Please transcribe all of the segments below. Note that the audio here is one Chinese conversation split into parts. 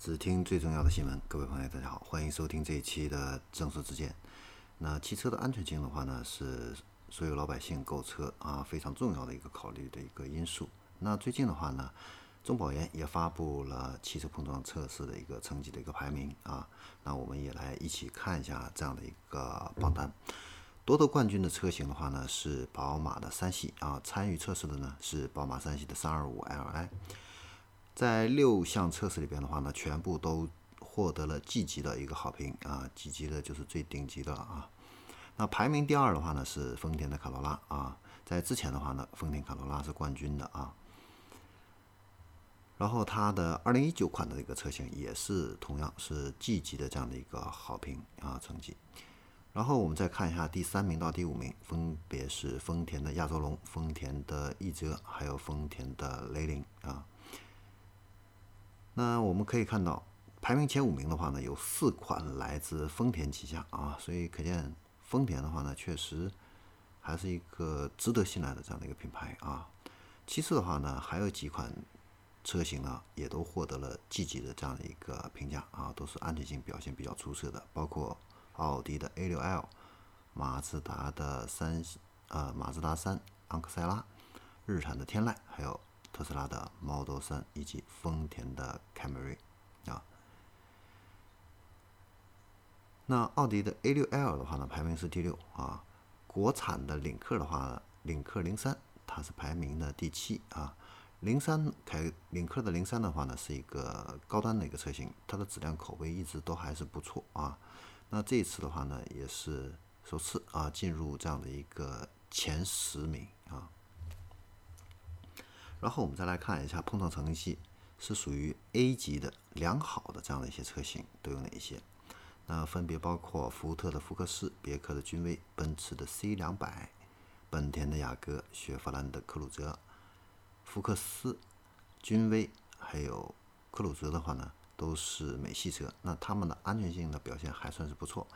只听最重要的新闻，各位朋友，大家好，欢迎收听这一期的正说之见。那汽车的安全性的话呢，是所有老百姓购车啊非常重要的一个考虑的一个因素。那最近的话呢，中保研也发布了汽车碰撞测试的一个成绩的一个排名啊。那我们也来一起看一下这样的一个榜单。夺得冠军的车型的话呢，是宝马的三系啊，参与测试的呢是宝马三系的 325Li。在六项测试里边的话呢，全部都获得了 G 级的一个好评啊，G 级的就是最顶级的了啊。那排名第二的话呢是丰田的卡罗拉啊，在之前的话呢，丰田卡罗拉是冠军的啊。然后它的2019款的一个车型也是同样是 G 级的这样的一个好评啊成绩。然后我们再看一下第三名到第五名，分别是丰田的亚洲龙、丰田的奕泽，还有丰田的雷凌啊。那我们可以看到，排名前五名的话呢，有四款来自丰田旗下啊，所以可见丰田的话呢，确实还是一个值得信赖的这样的一个品牌啊。其次的话呢，还有几款车型呢，也都获得了积极的这样的一个评价啊，都是安全性表现比较出色的，包括奥迪的 A6L、马自达的三呃马自达三昂克赛拉、日产的天籁，还有。特斯拉的 Model 3以及丰田的凯美瑞啊，那奥迪的 A6L 的话呢，排名是第六啊。国产的领克的话，领克零三它是排名的第七啊。零三凯领克的零三的话呢，是一个高端的一个车型，它的质量口碑一直都还是不错啊。那这一次的话呢，也是首次啊进入这样的一个前十名啊。然后我们再来看一下碰撞成绩是属于 A 级的良好的这样的一些车型都有哪一些？那分别包括福特的福克斯、别克的君威、奔驰的 C 两百、本田的雅阁、雪佛兰的克鲁泽、福克斯、君威还有克鲁泽的话呢，都是美系车，那它们的安全性的表现还算是不错。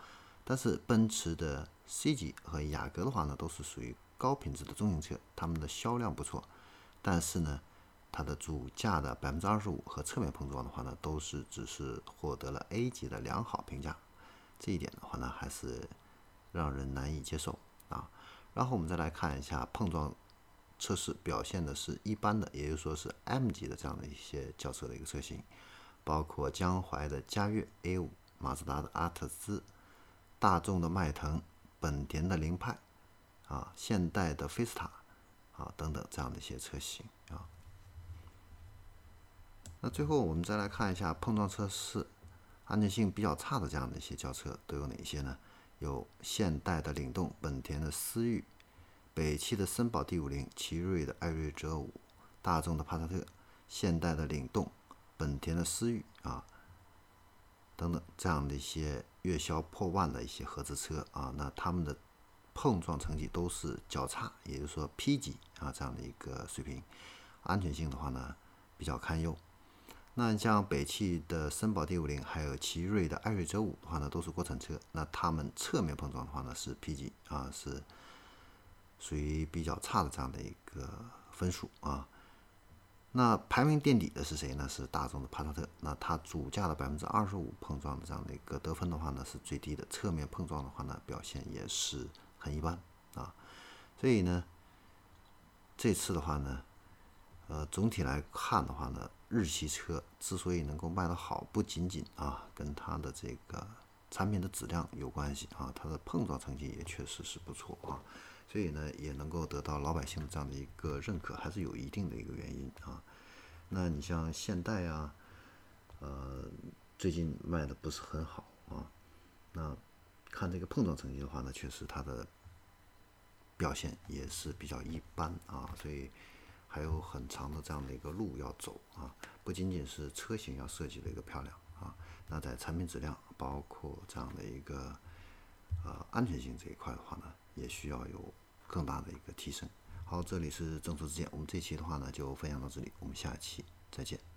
但是奔驰的 C 级和雅阁的话呢，都是属于高品质的中型车，它们的销量不错。但是呢，它的主驾的百分之二十五和侧面碰撞的话呢，都是只是获得了 A 级的良好评价，这一点的话呢，还是让人难以接受啊。然后我们再来看一下碰撞测试表现的是一般的，也就是说是 M 级的这样的一些轿车的一个车型，包括江淮的嘉悦 A 五、马自达的阿特兹、大众的迈腾、本田的凌派啊、现代的菲斯塔。啊，等等这样的一些车型啊。那最后我们再来看一下碰撞测试安全性比较差的这样的一些轿车都有哪些呢？有现代的领动、本田的思域、北汽的绅宝 D 五零、奇瑞的艾瑞泽五、大众的帕萨特、现代的领动、本田的思域啊等等这样的一些月销破万的一些合资车啊，那他们的。碰撞成绩都是较差，也就是说 P 级啊这样的一个水平，安全性的话呢比较堪忧。那像北汽的绅宝 D 五零，还有奇瑞的艾瑞泽五的话呢，都是国产车，那他们侧面碰撞的话呢是 P 级啊，是属于比较差的这样的一个分数啊。那排名垫底的是谁呢？是大众的帕萨特，那它主驾的百分之二十五碰撞的这样的一个得分的话呢是最低的，侧面碰撞的话呢表现也是。很一般啊，所以呢，这次的话呢，呃，总体来看的话呢，日系车之所以能够卖得好，不仅仅啊跟它的这个产品的质量有关系啊，它的碰撞成绩也确实是不错啊，所以呢，也能够得到老百姓的这样的一个认可，还是有一定的一个原因啊。那你像现代啊，呃，最近卖的不是很好，看这个碰撞成绩的话呢，确实它的表现也是比较一般啊，所以还有很长的这样的一个路要走啊。不仅仅是车型要设计的一个漂亮啊，那在产品质量包括这样的一个呃安全性这一块的话呢，也需要有更大的一个提升。好，这里是正说之见，我们这期的话呢就分享到这里，我们下期再见。